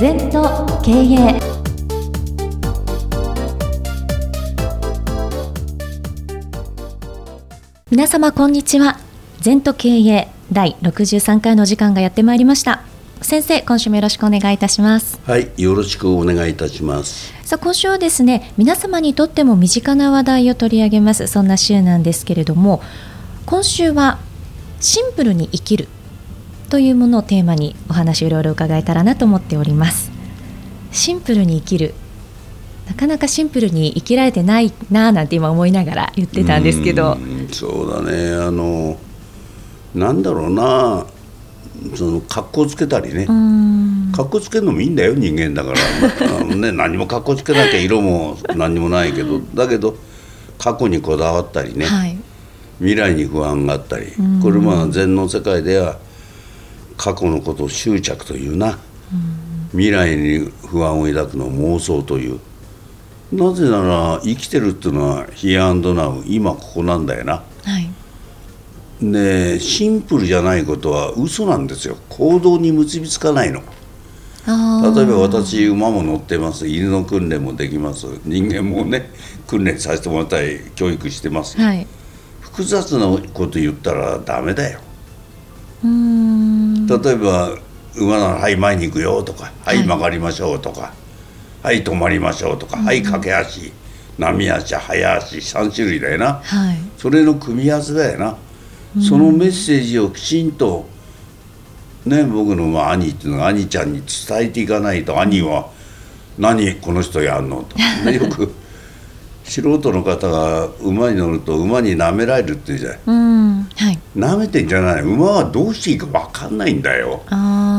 全と経営皆様こんにちは。全と経営第63回の時間がやってまいりました。先生今週もよろしくお願いいたします。はいよろしくお願いいたします。さあ今週はですね皆様にとっても身近な話題を取り上げます。そんな週なんですけれども今週はシンプルに生きるというものをテーマにお話をいろいろ伺えたらなと思っております。シンプルに生きる。なかなかシンプルに生きられてないなぁなんて今思いながら言ってたんですけど。そうだね。あのなんだろうな。その格好つけたりね。格好つけるのもいいんだよ人間だから。ね、何も格好つけなきゃ色も何にもないけど。だけど過去にこだわったりね、はい、未来に不安があったり。これまあ禅の世界では過去のことを執着というな。未来に不安を抱くのを妄想という。なぜなら生きてるっていうのはヒアンドナウ。今ここなんだよな。はい。でシンプルじゃないことは嘘なんですよ。行動に結びつかないの。例えば私馬も乗ってます。犬の訓練もできます。人間もね訓練させてもらったり教育してます、はい、複雑なこと言ったらダメだよ例えば馬なら「はい前に行くよ」とか「はい。曲がりましょう」とか「はい止まりましょう」とか「はい駆け足」波足早足3種類だよな、はい、それの組み合わせだよな、そのメッセージをきちんとね僕のまあ兄っていうのが兄ちゃんに伝えていかないと兄は「何この人やんの? 」と、よく素人の方が馬に乗ると馬に舐められるって言うじゃない、うんはい、舐めてんじゃない。馬はどうしていいか分かんないんだよ。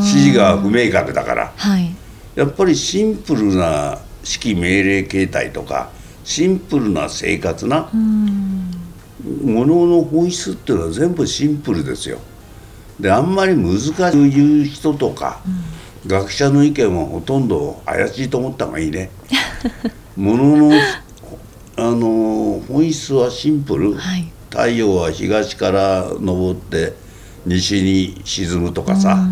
指示が不明確だから、はい、やっぱりシンプルな指揮命令形態とかシンプルな生活なものの本質っていうのは全部シンプルですよ。であんまり難しく言う人とか、うん、学者の意見はほとんど怪しいと思った方がいいね。ものの本質はシンプル、はい、太陽は東から昇って西に沈むとかさ、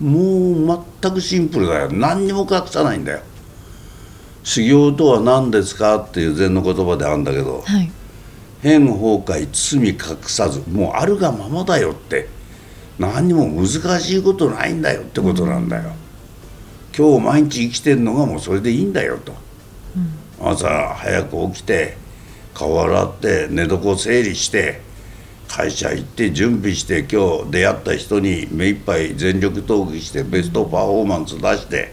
うん、もう全くシンプルだよ。何にも隠さないんだよ。修行とは何ですかっていう禅の言葉であるんだけど、はい、変崩壊罪隠さずもうあるがままだよって何にも難しいことないんだよってことなんだよ、うん、今日毎日生きてるのがもうそれでいいんだよと。うん朝早く起きて顔洗って寝床整理して会社行って準備して今日出会った人に目いっぱい全力投球してベストパフォーマンス出して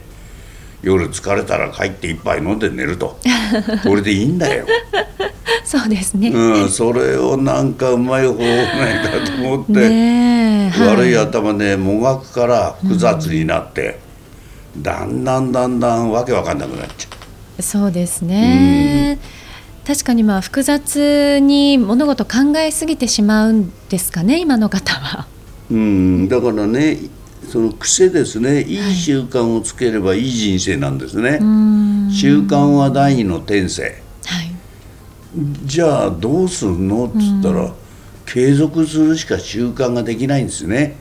夜疲れたら帰って一杯飲んで寝るとこれでいいんだよ。そうですね、うん、それをなんかうまい方法ないかと思って、悪い頭でもがくから複雑になって、うん、だんだんだんだんわけわかんなくなっちゃう。そうですね、確かにまあ複雑に物事考えすぎてしまうんですかね今の方は。うん。だからねその癖ですね。い。い習慣をつければいい人生なんですね、はい、習慣は第二の天性、はい、じゃあどうするの？っつったら継続するしか習慣ができないんですね、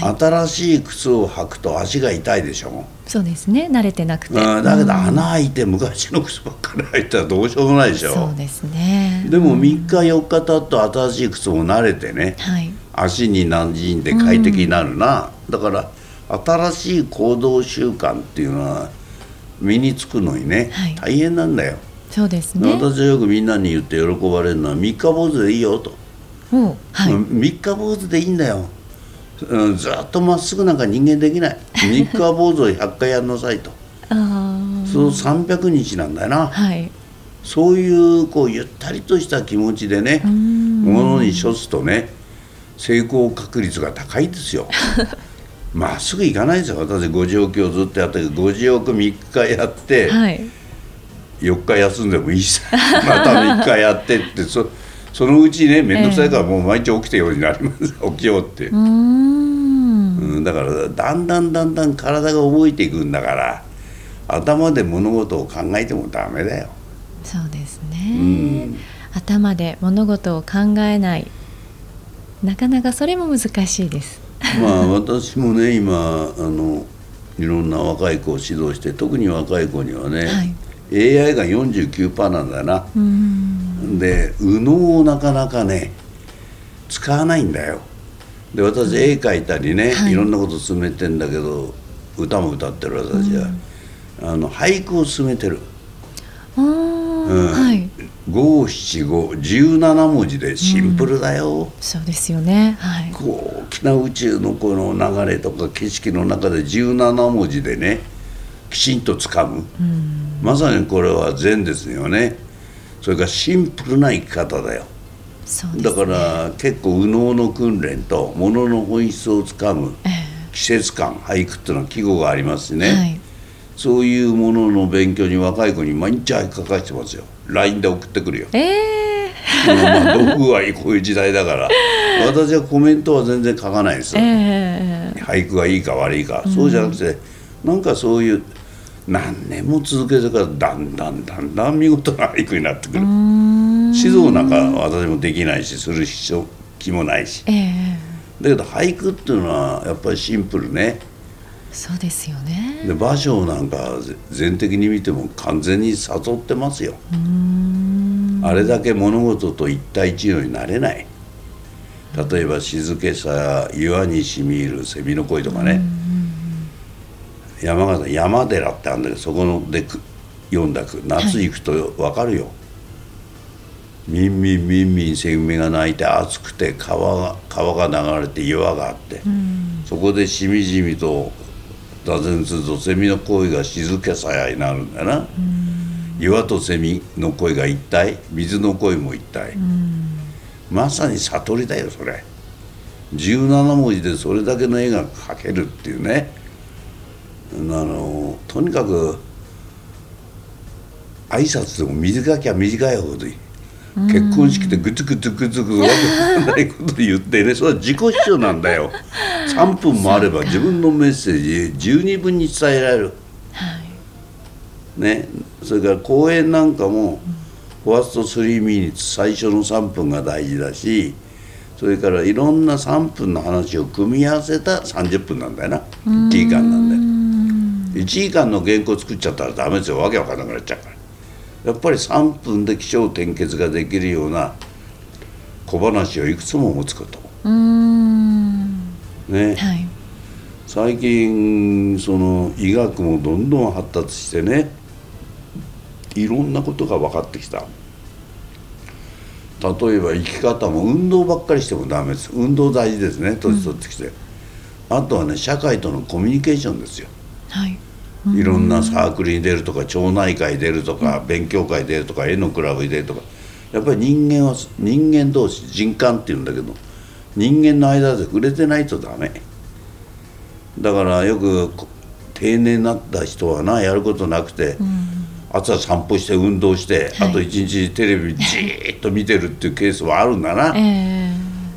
はい、新しい靴を履くと足が痛いでしょ。そうですね。慣れてなくて、うん、だけど穴開いて昔の靴ばっかり履いたらどうしようもないでしょ。そうですね。でも3日4日経っと新しい靴も慣れてね、はい、足に馴染んで快適になるな、だから新しい行動習慣っていうのは身につくのにね、はい、大変なんだよ。そうですね。私はよくみんなに言って喜ばれるのは三日坊主でいいよと、はい、三日坊主でいいんだようん、ずっとまっすぐなんか人間できない。日課坊主を100回やんなさいと。その300日なんだよな、はい、そういうこうゆったりとした気持ちでねものに処すとね成功確率が高いですよ。まっすぐいかないですよ。私5時起きをずっとやって5時起き3日やって、はい、4日休んでもいいし。また3日やってってそそのうちね面倒くさいからもう毎日起きてようになります、起きようって。うん。だからだんだんだんだん体が動いていくんだから頭で物事を考えてもダメだよ。そうですね、うん、頭で物事を考えない。なかなかそれも難しいです。まあ私もね今あのいろんな若い子を指導して特に若い子にはね、はい、AI が49%なんだよなで右脳をなかなかね使わないんだよ。で私絵描いたりね、はい、いろんなこと進めてんだけど歌も歌ってる私は、あの俳句を進めてる。五七五十七文字でシンプルだよ、うん、そうですよね、はい、大きな宇宙のこの流れとか景色の中で十七文字でねきちんとつかむ、うん、まさにこれは善ですよねそれからシンプルな生き方だよ、ね、だから結構右脳の訓練とものの本質をつかむ、季節感俳句っていうのは季語がありますしね、はい、そういうものの勉強に若い子に毎日俳句書かしてますよ。LINE で送ってくるよ。えー、まあ道具はこういう時代だから。私はコメントは全然書かないですよ、えー、俳句がいいか悪いか、そうじゃなくてなんかそういう何年も続けてからだんだんだんだん見事な俳句になってくる。指導なんか私もできないしする気もないし、えー、だけど俳句っていうのはやっぱりシンプルね。そうですよね。で芭蕉なんか全的に見ても完全に誘ってますよ。あれだけ物事と一対一様になれない。例えば静けさや岩にしみる蝉の声とかね山形山寺ってあるんだけどそこので読んだ句夏行くと分かるよ、はい、みんみんみんみんセミが鳴いて暑くて川が川が流れて岩があって、そこでしみじみと座禅するとセミの声が静けさやになるんだな、岩とセミの声が一体水の声も一体、まさに悟りだよそれ。17文字でそれだけの絵が描けるっていうね。あのとにかく挨拶でも短きゃ短いほどいい。結婚式でグツグツグツグツわけないこと言ってねそれは自己主張なんだよ。3分もあれば自分のメッセージ十二分に伝えられる、はい、ね。それから講演なんかも、ファースト3ミニッツ最初の3分が大事だしそれからいろんな3分の話を組み合わせた30分なんだよな。1時間なんだよ1時間の原稿作っちゃったらダメですよ。わけわかんなくなっちゃうから。やっぱり3分で起承転結ができるような小話をいくつも持つこと。ね、はい、最近その医学もどんどん発達してねいろんなことが分かってきた。例えば生き方も運動ばっかりしてもダメです。運動大事ですね。年取ってきて、うん、あとはね社会とのコミュニケーションですよ。はい。いろんなサークルに出るとか町内会出るとか勉強会出るとか絵のクラブに出るとかやっぱり人間は人間同士人間っていうんだけど人間の間で触れてないとダメ。だからよく定年になった人はなやることなくて、朝散歩して運動して、あと一日テレビじーっと見てるっていうケースはあるんだな、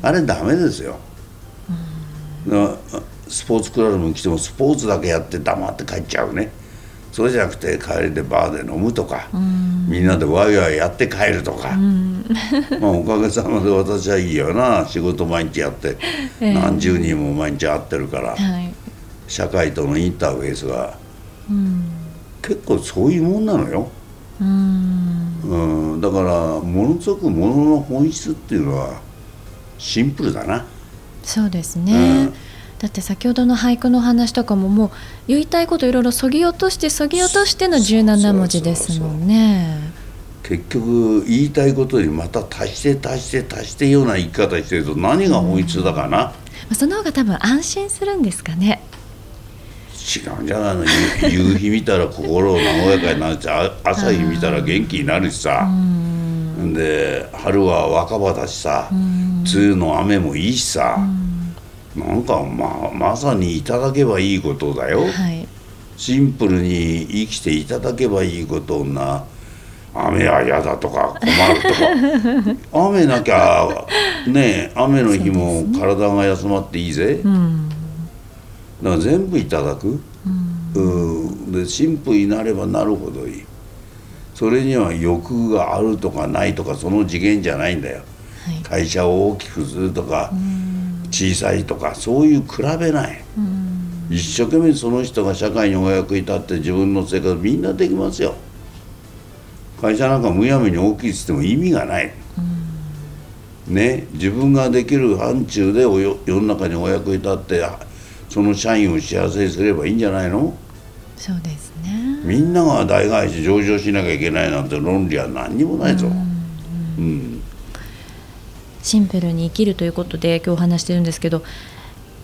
あれダメですよ、スポーツクラブに来てもスポーツだけやって黙って帰っちゃうね。そうじゃなくて帰りでバーで飲むとか、みんなでワイワイやって帰るとか、まあおかげさまで私はいいよな。仕事毎日やって、えー、何十人も毎日会ってるから、はい、社会とのインターフェースが、結構そういうもんなのよ。うん。だからものすごくものの本質っていうのはシンプルだな。そうですね、うんだって先ほどの俳句の話とかももう言いたいこといろいろそぎ落としてそぎ落としての17文字ですもんね。結局言いたいことにまた足して足して足してような言い方してると何が本質だかな、うん、その方が多分安心するんですかね違うんじゃないの夕日見たら心を和やかになるし朝日見たら元気になるしさで春は若葉だしさ梅雨の雨もいいしさなんかまあまさにいただけばいいことだよ、はい、シンプルに生きていただけばいいことな。雨は嫌だとか困るとか。雨なきゃね雨の日も体が休まっていいぜ、うん、だから全部いただく、うん、うん。でシンプルになればなるほどいい。それには欲があるとかないとかその次元じゃないんだよ、はい、会社を大きくするとか、うん小さいとかそういう比べない、一生懸命その人が社会にお役に立って自分の生活みんなできますよ。会社なんかむやみに大きいっつっても意味がない、ね自分ができる範疇でお世の中にお役に立ってその社員を幸せにすればいいんじゃないの？そうですね。みんなが大会社上場しなきゃいけないなんて論理は何にもないぞ、うん、うん、シンプルに生きるということで今日話してるんですけど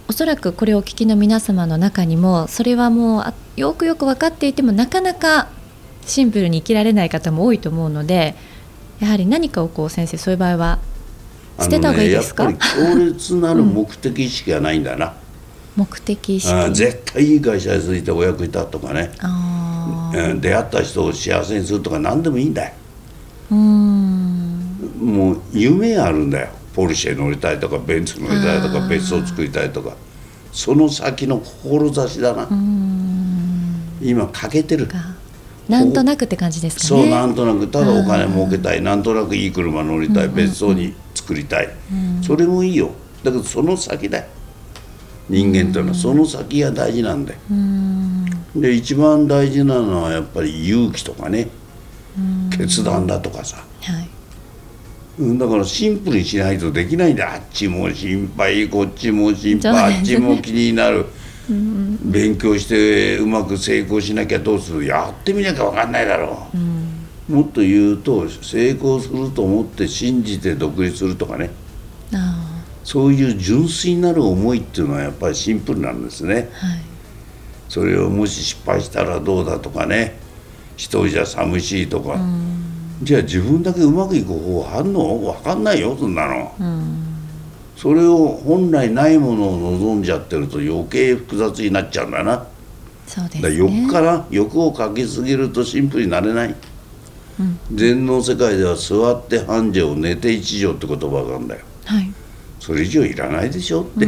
おそらくこれをお聞きの皆様の中にもそれはもうよくよく分かっていてもなかなかシンプルに生きられない方も多いと思うのでやはり何かをこう先生そういう場合は捨てた方がいいですか、ね、やっぱり強烈なる目的意識がないんだな、うん、目的意識。絶対いい会社についてお役に立つとかね。出会った人を幸せにするとか何でもいいんだよもう夢あるんだよ。ポルシェ乗りたいとかベンツ乗りたいとか別荘作りたいとか。その先の志だな。今欠けてる。なんとなくって感じですかね。そうなんとなく。ただお金儲けたい。なんとなくいい車乗りたい。別荘に作りたい。それもいいよ。だけどその先だよ。人間というのはその先が大事なんだよ。で一番大事なのはやっぱり勇気とかね。決断だとかさ、はいだからシンプルにしないとできないんだ。あっちも心配こっちも心配あっちも気になる。勉強してうまく成功しなきゃどうする？やってみなきゃ分かんないだろう、うん、もっと言うと成功すると思って信じて独立するとかね。そういう純粋なる思いっていうのはやっぱりシンプルなんですね、はい、それをもし失敗したらどうだとかね。一人じゃ寂しいとか、うんじゃあ自分だけうまくいく方法あんの？分かんないよそんなの、うん、それを本来ないものを望んじゃってると余計複雑になっちゃうんだな。そうです、ね、欲から欲をかけすぎるとシンプルになれない、うん、禅の世界では座って半畳寝て一畳って言葉があるんだよ、はい、それ以上いらないでしょって。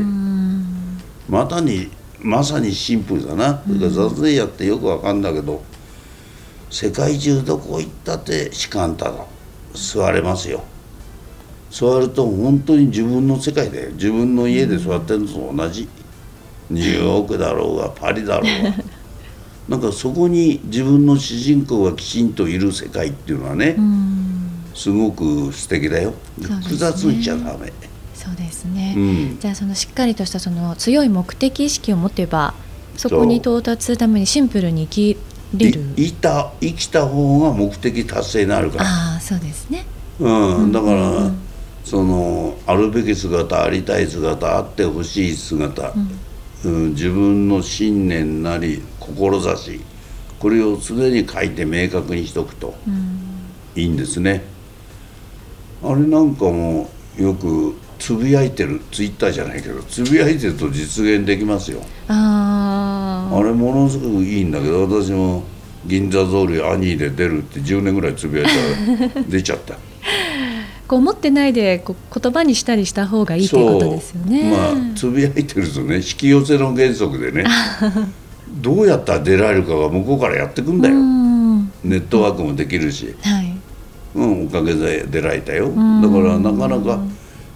またにまさにシンプルだな、それから雑税やってよくわかんだけど世界中どこ行ったって士官ただ座れますよ。座ると本当に自分の世界で自分の家で座ってるのと同じ。ニューヨークだろうがパリだろうが。なんかそこに自分の主人公がきちんといる世界っていうのはねすごく素敵だよ、複雑にしちゃダメ。そうですね、うん、じゃあそのしっかりとしたその強い目的意識を持てばそこに到達するためにシンプルに生きいた生きた方が目的達成になるから。ああそうですね。うん、だから、うん、そのあるべき姿ありたい姿あってほしい姿、うん、うん、自分の信念なり志。これを常に書いて明確にしとくと、いいんですね。あれなんかもよくつぶやいてるツイッターじゃないけどつぶやいてると実現できますよ。ああれものすごくいいんだけど私も銀座通りアニーで出るって10年ぐらいつぶやいたら 出ちゃった。こう思ってないでこう言葉にしたりした方がいいっていうことですよね。まあつぶやいてるとね引き寄せの原則でね どうやったら出られるかが向こうからやってくんだよ。ネットワークもできるし、はい、うん、おかげで出られたよ。だからなかなか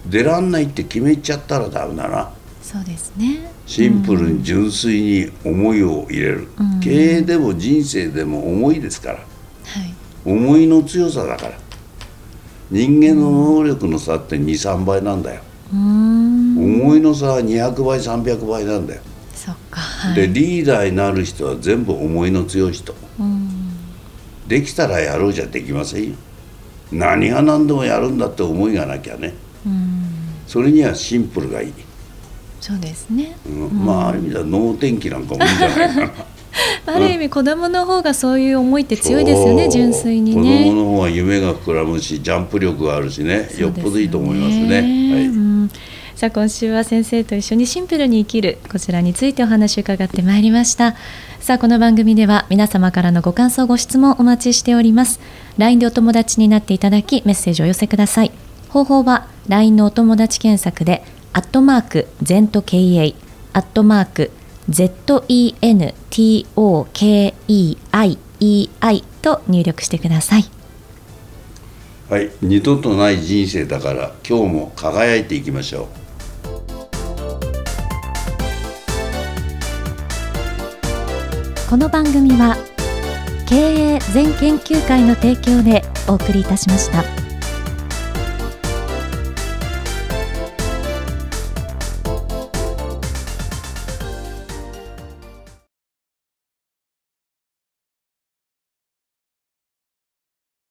出らんないって決めちゃったらダメだな。そうですねシンプルに純粋に思いを入れる、うん、経営でも人生でも思いですから、はい、思いの強さだから。人間の能力の差って23倍なんだよ。思いの差は200倍300倍なんだよ。そっか、はい、でリーダーになる人は全部思いの強い人。できたらやろうじゃできませんよ。何が何でもやるんだって思いがなきゃね。それにはシンプルがいいそうですね、うん、まあある意味では能天気なんかもいいんじゃないかな。ある意味子供の方がそういう思いって強いですよね純粋にね。子供の方は夢が膨らむしジャンプ力があるしね、ね、よっぽどいいと思いますね、はい、うん。さあ今週は先生と一緒にシンプルに生きるこちらについてお話を伺ってまいりました。さあこの番組では皆様からのご感想ご質問お待ちしております。LINE でお友達になっていただきメッセージをお寄せください。方法は LINE のお友達検索でアットマーク ZENTOKEI アットマーク ZENTOKEIEI と入力してくださいはい二度とない人生だから今日も輝いていきましょうこの番組は経営全研究会の提供でお送りいたしました。